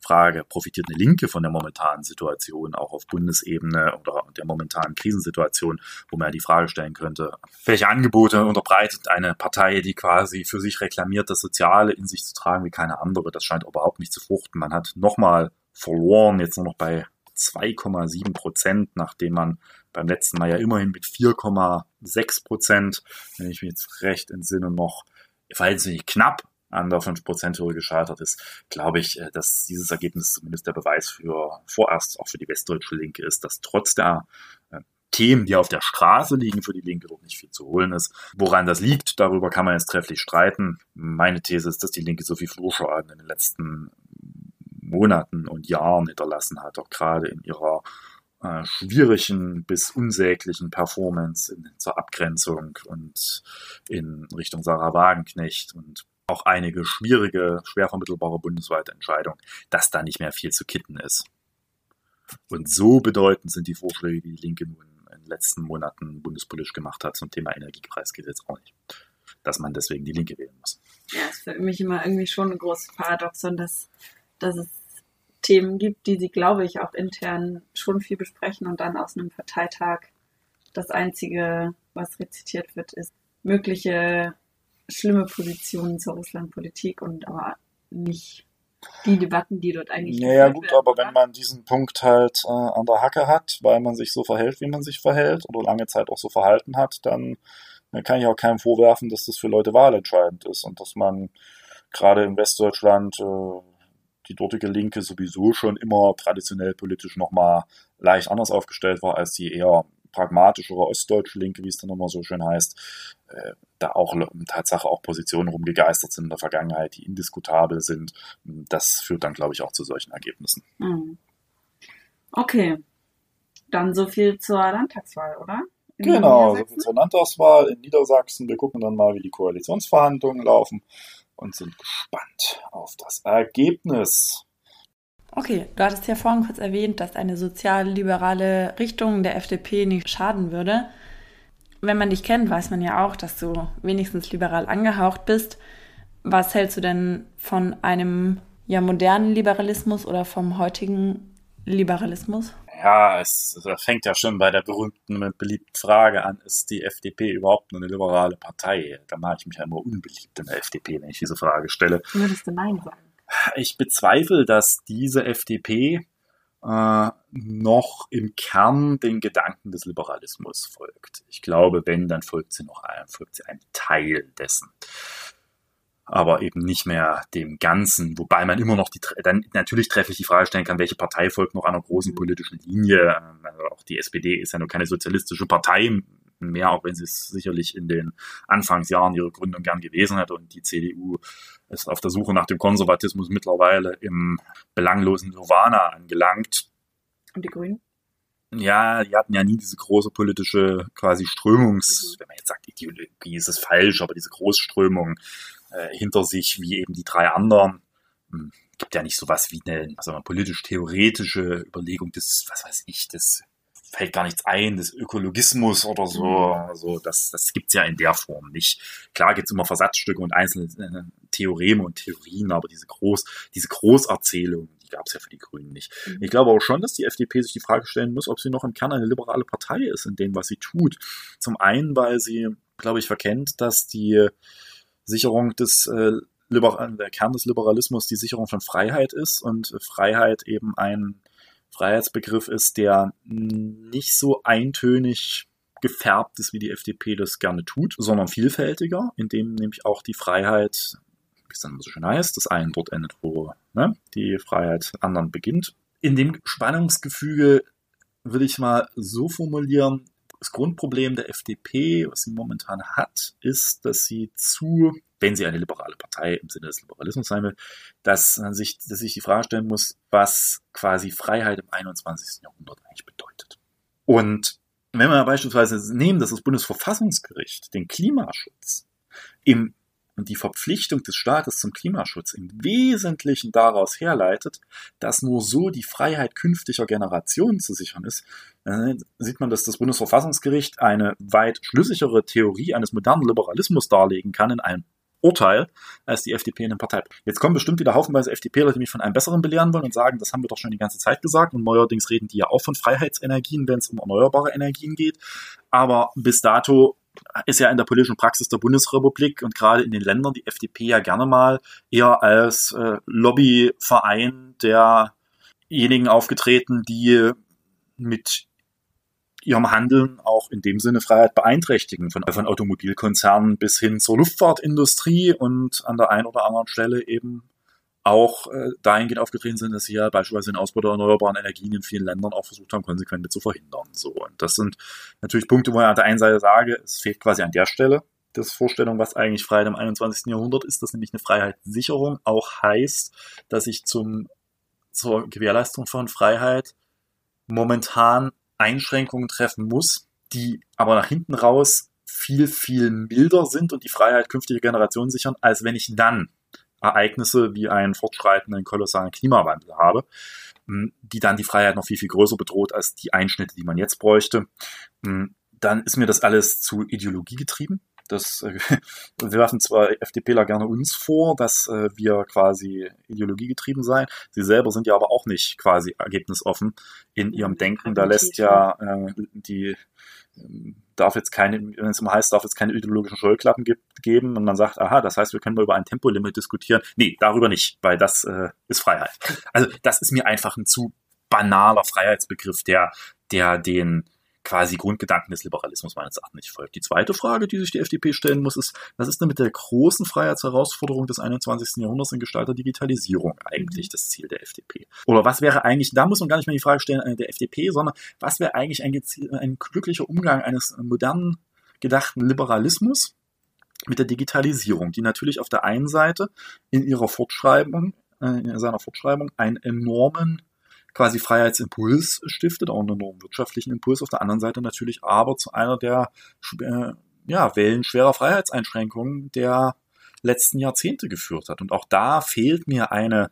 Frage, profitiert eine Linke von der momentanen Situation, auch auf Bundesebene oder der momentanen Krisensituation, wo man ja die Frage stellen könnte, welche Angebote unterbreitet eine Partei, die quasi für sich reklamiert, das Soziale in sich zu tragen wie keine andere. Das scheint überhaupt nicht zu fruchten. Man hat nochmal verloren, jetzt nur noch bei 2,7 Prozent, nachdem man beim letzten Mal ja immerhin mit 4,6 Prozent, wenn ich mich jetzt recht entsinne, noch verhältnismäßig knapp an der 5%-Hürde gescheitert ist, glaube ich, äh, dass dieses Ergebnis zumindest der Beweis für vorerst auch für die westdeutsche Linke ist, dass trotz der äh, Themen, die auf der Straße liegen, für die Linke dort nicht viel zu holen ist. Woran das liegt, darüber kann man jetzt trefflich streiten. Meine These ist, dass die Linke so viel Flurschaden in den letzten Monaten und Jahren hinterlassen hat, auch gerade in ihrer äh, schwierigen bis unsäglichen Performance in, zur Abgrenzung und in Richtung Sarah Wagenknecht und auch einige schwierige, schwer vermittelbare bundesweite Entscheidungen, dass da nicht mehr viel zu kitten ist. Und so bedeutend sind die Vorschläge, die die Linke nun in den letzten Monaten bundespolitisch gemacht hat zum Thema Energiepreisgesetz auch nicht, dass man deswegen die Linke wählen muss. Ja, ist für mich immer irgendwie schon ein großes Paradoxon, dass, dass es Themen gibt, die sie, glaube ich, auch intern schon viel besprechen und dann aus einem Parteitag das Einzige, was rezitiert wird, ist mögliche schlimme Positionen zur Russlandpolitik und aber nicht die Debatten, die dort eigentlich. Naja, gut, werden, aber oder? wenn man diesen Punkt halt äh, an der Hacke hat, weil man sich so verhält, wie man sich verhält, oder lange Zeit auch so verhalten hat, dann, dann kann ich auch keinem vorwerfen, dass das für Leute wahlentscheidend ist und dass man gerade in Westdeutschland äh, die dortige Linke sowieso schon immer traditionell politisch nochmal leicht anders aufgestellt war als die eher pragmatischere ostdeutsche Linke, wie es dann immer so schön heißt, äh, da auch Tatsache auch Positionen rumgegeistert sind in der Vergangenheit, die indiskutabel sind. Das führt dann, glaube ich, auch zu solchen Ergebnissen. Mhm. Okay, dann so viel zur Landtagswahl, oder? In genau, so viel zur Landtagswahl in Niedersachsen. Wir gucken dann mal, wie die Koalitionsverhandlungen laufen und sind gespannt auf das Ergebnis. Okay, du hattest ja vorhin kurz erwähnt, dass eine sozialliberale Richtung der FDP nicht schaden würde. Wenn man dich kennt, weiß man ja auch, dass du wenigstens liberal angehaucht bist. Was hältst du denn von einem ja, modernen Liberalismus oder vom heutigen Liberalismus? Ja, es, fängt ja schon bei der berühmten und beliebten Frage an, ist die FDP überhaupt nur eine liberale Partei? Da mache ich mich ja immer unbeliebt in der FDP, wenn ich diese Frage stelle. Würdest du Nein sagen? Ich bezweifle, dass diese FDP äh, noch im Kern den Gedanken des Liberalismus folgt. Ich glaube, wenn, dann folgt sie noch ein, folgt sie einem Teil dessen aber eben nicht mehr dem Ganzen, wobei man immer noch die, dann natürlich trefflich die Frage stellen kann, welche Partei folgt noch einer großen mhm. politischen Linie. Also auch die SPD ist ja nur keine sozialistische Partei mehr, auch wenn sie es sicherlich in den Anfangsjahren ihrer Gründung gern gewesen hat und die CDU ist auf der Suche nach dem Konservatismus mittlerweile im belanglosen Nirvana angelangt. Und die Grünen? Ja, die hatten ja nie diese große politische quasi Strömungs, mhm. wenn man jetzt sagt, Ideologie ist es falsch, aber diese Großströmung äh, hinter sich wie eben die drei anderen. Hm, gibt ja nicht sowas wie eine also politisch-theoretische Überlegung des, was weiß ich, des fällt gar nichts ein, des Ökologismus oder so. Mhm. Also das, das gibt's ja in der Form nicht. Klar gibt's immer Versatzstücke und einzelne äh, Theoreme und Theorien, aber diese Groß, diese Großerzählung, die gab's ja für die Grünen nicht. Mhm. Ich glaube auch schon, dass die FDP sich die Frage stellen muss, ob sie noch im Kern eine liberale Partei ist in dem, was sie tut. Zum einen, weil sie, glaube ich, verkennt, dass die Sicherung des äh, Liber der Kern des Liberalismus die Sicherung von Freiheit ist und Freiheit eben ein Freiheitsbegriff ist, der nicht so eintönig gefärbt ist, wie die FDP das gerne tut, sondern vielfältiger, indem nämlich auch die Freiheit, wie es dann so schön heißt, das einen dort endet, wo ne, die Freiheit anderen beginnt. In dem Spannungsgefüge würde ich mal so formulieren, das Grundproblem der FDP, was sie momentan hat, ist, dass sie zu, wenn sie eine liberale Partei im Sinne des Liberalismus sein will, dass man sich, dass sich die Frage stellen muss, was quasi Freiheit im 21. Jahrhundert eigentlich bedeutet. Und wenn wir beispielsweise nehmen, dass das Bundesverfassungsgericht den Klimaschutz im und die Verpflichtung des Staates zum Klimaschutz im Wesentlichen daraus herleitet, dass nur so die Freiheit künftiger Generationen zu sichern ist, dann sieht man, dass das Bundesverfassungsgericht eine weit schlüssigere Theorie eines modernen Liberalismus darlegen kann in einem Urteil als die FDP in den Partei. Jetzt kommen bestimmt wieder haufenweise FDPler, die mich von einem Besseren belehren wollen und sagen, das haben wir doch schon die ganze Zeit gesagt und neuerdings reden die ja auch von Freiheitsenergien, wenn es um erneuerbare Energien geht. Aber bis dato ist ja in der politischen Praxis der Bundesrepublik und gerade in den Ländern die FDP ja gerne mal eher als äh, Lobbyverein derjenigen aufgetreten, die mit ihrem Handeln auch in dem Sinne Freiheit beeinträchtigen, von, von Automobilkonzernen bis hin zur Luftfahrtindustrie und an der einen oder anderen Stelle eben auch äh, dahingehend aufgetreten sind, dass sie ja beispielsweise den Ausbau der erneuerbaren Energien in vielen Ländern auch versucht haben, konsequent zu verhindern. So, und das sind natürlich Punkte, wo ich an der einen Seite sage, es fehlt quasi an der Stelle das Vorstellung, was eigentlich Freiheit im 21. Jahrhundert ist, dass nämlich eine Freiheitssicherung auch heißt, dass ich zum, zur Gewährleistung von Freiheit momentan Einschränkungen treffen muss, die aber nach hinten raus viel, viel milder sind und die Freiheit künftiger Generationen sichern, als wenn ich dann Ereignisse wie einen fortschreitenden kolossalen Klimawandel habe, hm, die dann die Freiheit noch viel, viel größer bedroht als die Einschnitte, die man jetzt bräuchte, hm, dann ist mir das alles zu Ideologie getrieben. Das, äh, *laughs* wir werfen zwar FDPler gerne uns vor, dass äh, wir quasi ideologiegetrieben seien. Sie selber sind ja aber auch nicht quasi ergebnisoffen in ihrem Denken. Da lässt ja äh, die darf jetzt keine, wenn es immer heißt, darf jetzt keine ideologischen Scheuklappen gibt, geben und man sagt, aha, das heißt, wir können mal über ein Tempolimit diskutieren. Nee, darüber nicht, weil das äh, ist Freiheit. Also das ist mir einfach ein zu banaler Freiheitsbegriff, der, der den quasi Grundgedanken des Liberalismus meines Erachtens nicht folgt. Die zweite Frage, die sich die FDP stellen muss, ist, was ist denn mit der großen Freiheitsherausforderung des 21. Jahrhunderts in Gestalt der Digitalisierung eigentlich mhm. das Ziel der FDP? Oder was wäre eigentlich, da muss man gar nicht mehr die Frage stellen äh, der FDP, sondern was wäre eigentlich ein, ein glücklicher Umgang eines modernen gedachten Liberalismus mit der Digitalisierung, die natürlich auf der einen Seite in ihrer Fortschreibung, äh, in seiner Fortschreibung einen enormen quasi Freiheitsimpuls stiftet, auch einen enormen wirtschaftlichen Impuls, auf der anderen Seite natürlich aber zu einer der äh, ja, Wellen schwerer Freiheitseinschränkungen der letzten Jahrzehnte geführt hat. Und auch da fehlt mir eine,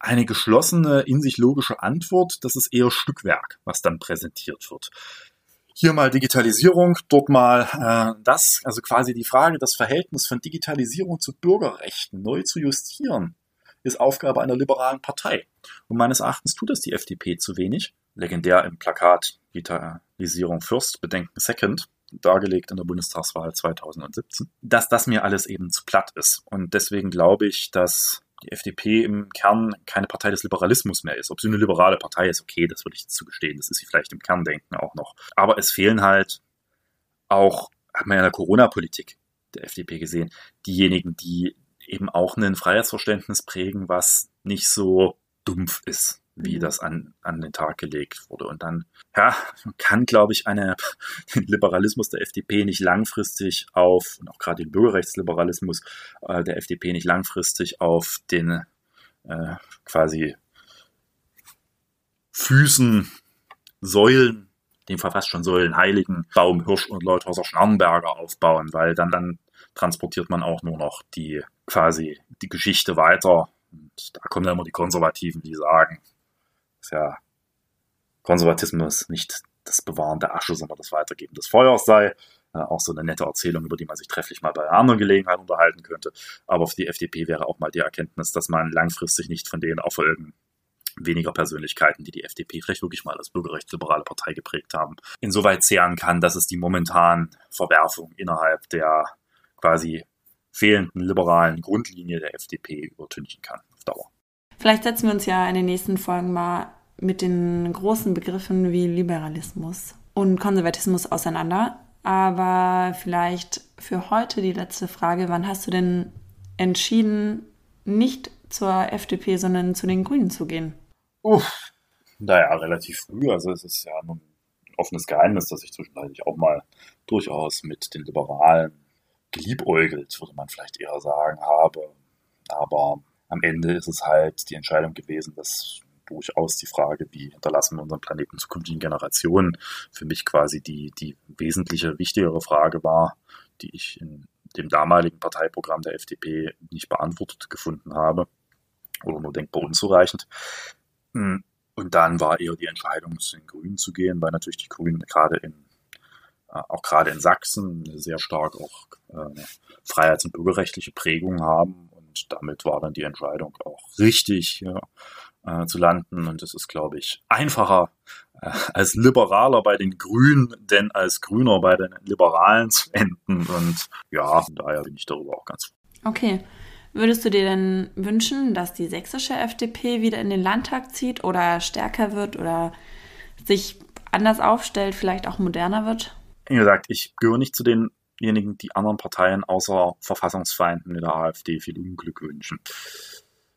eine geschlossene, in sich logische Antwort. Das ist eher Stückwerk, was dann präsentiert wird. Hier mal Digitalisierung, dort mal äh, das, also quasi die Frage, das Verhältnis von Digitalisierung zu Bürgerrechten neu zu justieren ist Aufgabe einer liberalen Partei. Und meines Erachtens tut das die FDP zu wenig. Legendär im Plakat Digitalisierung First, Bedenken Second, dargelegt in der Bundestagswahl 2017, dass das mir alles eben zu platt ist. Und deswegen glaube ich, dass die FDP im Kern keine Partei des Liberalismus mehr ist. Ob sie eine liberale Partei ist, okay, das würde ich zugestehen. Das ist sie vielleicht im Kerndenken auch noch. Aber es fehlen halt auch, hat man ja in der Corona-Politik der FDP gesehen, diejenigen, die eben auch ein Freiheitsverständnis prägen, was nicht so dumpf ist, wie mhm. das an, an den Tag gelegt wurde. Und dann, ja, kann, glaube ich, eine, den Liberalismus der FDP nicht langfristig auf, und auch gerade den Bürgerrechtsliberalismus äh, der FDP nicht langfristig auf den äh, quasi Füßen, Säulen, den fast schon Säulen heiligen Baum, Hirsch und Leuthauser Schnarrenberger aufbauen, weil dann, dann transportiert man auch nur noch die quasi die Geschichte weiter. Und da kommen dann immer die Konservativen, die sagen, ist ja Konservatismus nicht das Bewahren der Asche, sondern das Weitergeben des Feuers sei. Äh, auch so eine nette Erzählung, über die man sich trefflich mal bei einer anderen Gelegenheit unterhalten könnte. Aber für die FDP wäre auch mal die Erkenntnis, dass man langfristig nicht von den Erfolgen weniger Persönlichkeiten, die die FDP vielleicht wirklich mal als bürgerrechtsliberale Partei geprägt haben, insoweit zehren kann, dass es die momentanen Verwerfungen innerhalb der quasi fehlenden liberalen Grundlinie der FDP übertünchen kann auf Dauer. Vielleicht setzen wir uns ja in den nächsten Folgen mal mit den großen Begriffen wie Liberalismus und Konservatismus auseinander. Aber vielleicht für heute die letzte Frage, wann hast du denn entschieden, nicht zur FDP, sondern zu den Grünen zu gehen? Uff, naja, relativ früh. Also es ist ja ein offenes Geheimnis, dass ich zwischenzeitlich auch mal durchaus mit den Liberalen geliebäugelt, würde man vielleicht eher sagen, habe. Aber am Ende ist es halt die Entscheidung gewesen, dass durchaus die Frage, wie hinterlassen wir unseren Planeten zukünftigen Generationen, für mich quasi die, die wesentliche, wichtigere Frage war, die ich in dem damaligen Parteiprogramm der FDP nicht beantwortet gefunden habe oder nur denkbar unzureichend. Hm, und dann war eher die Entscheidung, zu den Grünen zu gehen, weil natürlich die Grünen gerade in auch gerade in Sachsen sehr stark auch äh, freiheits- und bürgerrechtliche Prägung haben. Und damit war dann die Entscheidung auch richtig ja, äh, zu landen. Und es ist, glaube ich, einfacher äh, als Liberaler bei den Grünen, denn als Grüner bei den Liberalen zu enden. Und ja, daher bin ich darüber auch ganz froh. Okay. Würdest du dir denn wünschen, dass die sächsische FDP wieder in den Landtag zieht oder stärker wird oder sich anders aufstellt, vielleicht auch moderner wird? Wie gesagt, ich gehöre nicht zu denjenigen, die anderen Parteien außer Verfassungsfeinden in der AfD viel Unglück wünschen.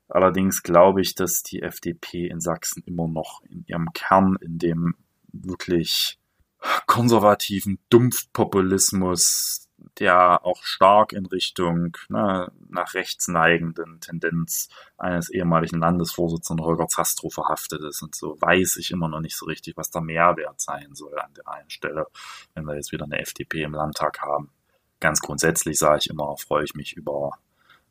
Allerdings glaube ich, dass die FDP in Sachsen immer noch in ihrem Kern, in dem wirklich konservativen Dumpfpopulismus der auch stark in Richtung ne, nach rechts neigenden Tendenz eines ehemaligen Landesvorsitzenden Holger Zastrow verhaftet ist. Und so weiß ich immer noch nicht so richtig, was der Mehrwert sein soll an der einen Stelle, wenn wir jetzt wieder eine FDP im Landtag haben. Ganz grundsätzlich sage ich immer, freue ich mich über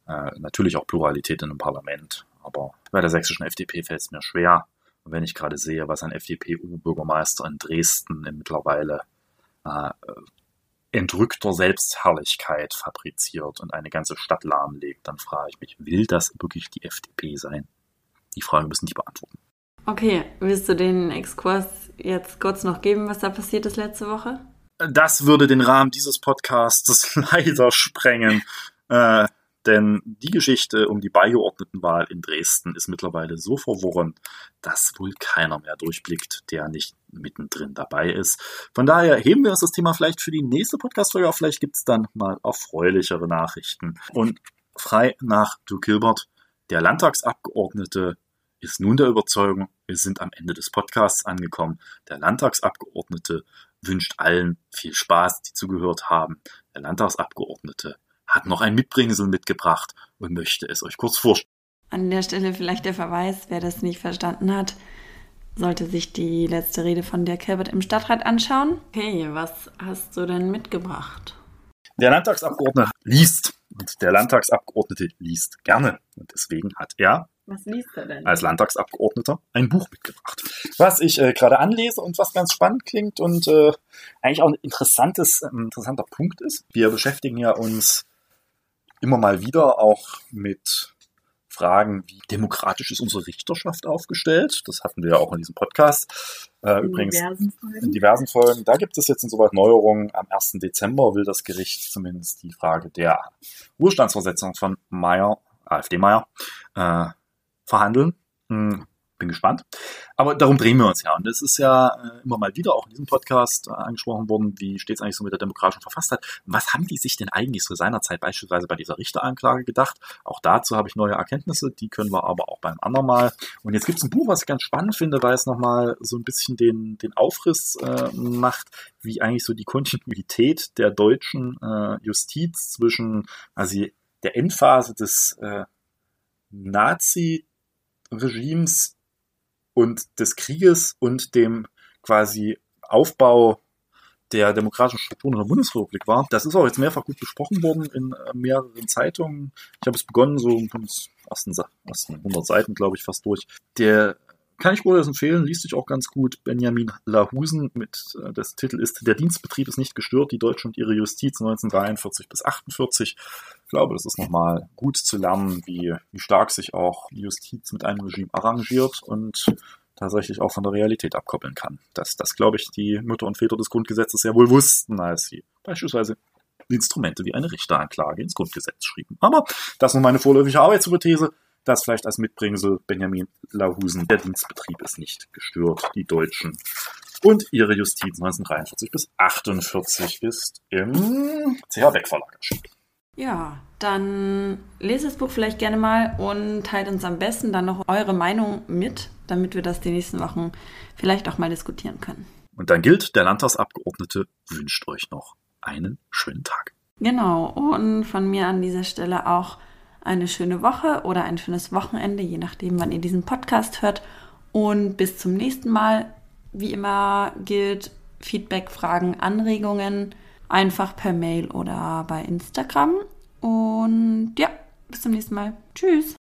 äh, natürlich auch Pluralität in einem Parlament. Aber bei der sächsischen FDP fällt es mir schwer. Und wenn ich gerade sehe, was ein FDP-Bürgermeister in Dresden mittlerweile äh, entrückter Selbstherrlichkeit fabriziert und eine ganze Stadt lahmlegt, dann frage ich mich, will das wirklich die FDP sein? Die Frage müssen die beantworten. Okay, willst du den Exkurs jetzt kurz noch geben, was da passiert ist letzte Woche? Das würde den Rahmen dieses Podcasts *laughs* leider sprengen. Äh, denn die Geschichte um die Beigeordnetenwahl in Dresden ist mittlerweile so verworren, dass wohl keiner mehr durchblickt, der nicht mittendrin dabei ist. Von daher heben wir uns das Thema vielleicht für die nächste Podcast-Folge auf. Vielleicht gibt es dann mal erfreulichere Nachrichten. Und frei nach Drew Gilbert, der Landtagsabgeordnete ist nun der Überzeugung, wir sind am Ende des Podcasts angekommen. Der Landtagsabgeordnete wünscht allen viel Spaß, die zugehört haben. Der Landtagsabgeordnete hat noch ein Mitbringsel mitgebracht und möchte es euch kurz vorstellen. An der Stelle vielleicht der Verweis, wer das nicht verstanden hat, sollte sich die letzte Rede von der Kilbert im Stadtrat anschauen. Okay, was hast du denn mitgebracht? Der Landtagsabgeordnete liest und der Landtagsabgeordnete liest gerne und deswegen hat er was liest er denn? Als Landtagsabgeordneter ein Buch mitgebracht, was ich äh, gerade anlese und was ganz spannend klingt und äh, eigentlich auch ein interessantes, ein interessanter Punkt ist. Wir beschäftigen ja uns immer mal wieder auch mit Fragen wie demokratisch ist unsere Richterschaft aufgestellt. Das hatten wir ja auch in diesem Podcast. Äh, in übrigens diversen in diversen Folgen. Da gibt es jetzt insoweit Neuerungen. Am 1. Dezember will das Gericht zumindest die Frage der Ruhestandsversetzung von Meyer, AfD Meyer, äh, verhandeln. Hm bin gespannt. Aber darum drehen wir uns ja. Und es ist ja äh, immer mal wieder auch in diesem Podcast äh, angesprochen worden, wie steht es eigentlich so mit der demokratischen Verfasstheit? Was haben die sich denn eigentlich so seinerzeit beispielsweise bei dieser Richteranklage gedacht? Auch dazu habe ich neue Erkenntnisse, die können wir aber auch beim andermal. Und jetzt gibt es ein Buch, was ich ganz spannend finde, weil es nochmal so ein bisschen den, den Aufriss äh, macht, wie eigentlich so die Kontinuität der deutschen äh, Justiz zwischen also der Endphase des äh, Nazi-Regimes und des Krieges und dem quasi Aufbau der demokratischen Strukturen in der Bundesrepublik war. Das ist auch jetzt mehrfach gut besprochen worden in äh, mehreren Zeitungen. Ich habe es begonnen, so von ersten, ersten 100 Seiten, glaube ich, fast durch. Der kann ich wohl empfehlen, liest sich auch ganz gut. Benjamin Lahusen mit äh, das Titel ist Der Dienstbetrieb ist nicht gestört, die Deutsche und ihre Justiz 1943 bis 48. Ich glaube, das ist nochmal gut zu lernen, wie, wie stark sich auch die Justiz mit einem Regime arrangiert und tatsächlich auch von der Realität abkoppeln kann. Das, das glaube ich, die Mütter und Väter des Grundgesetzes sehr wohl wussten, als sie beispielsweise Instrumente wie eine Richteranklage ins Grundgesetz schrieben. Aber das nur meine vorläufige Arbeitshypothese. Das vielleicht als Mitbringsel Benjamin Lahusen. Der Dienstbetrieb ist nicht gestört. Die Deutschen und ihre Justiz 1943 bis 48 ist im CH Beck Verlag erschienen. Ja, dann lest das Buch vielleicht gerne mal und teilt uns am besten dann noch eure Meinung mit, damit wir das die nächsten Wochen vielleicht auch mal diskutieren können. Und dann gilt, der Landtagsabgeordnete wünscht euch noch einen schönen Tag. Genau, und von mir an dieser Stelle auch eine schöne Woche oder ein schönes Wochenende, je nachdem, wann ihr diesen Podcast hört. Und bis zum nächsten Mal. Wie immer gilt Feedback, Fragen, Anregungen einfach per Mail oder bei Instagram. Und ja, bis zum nächsten Mal. Tschüss.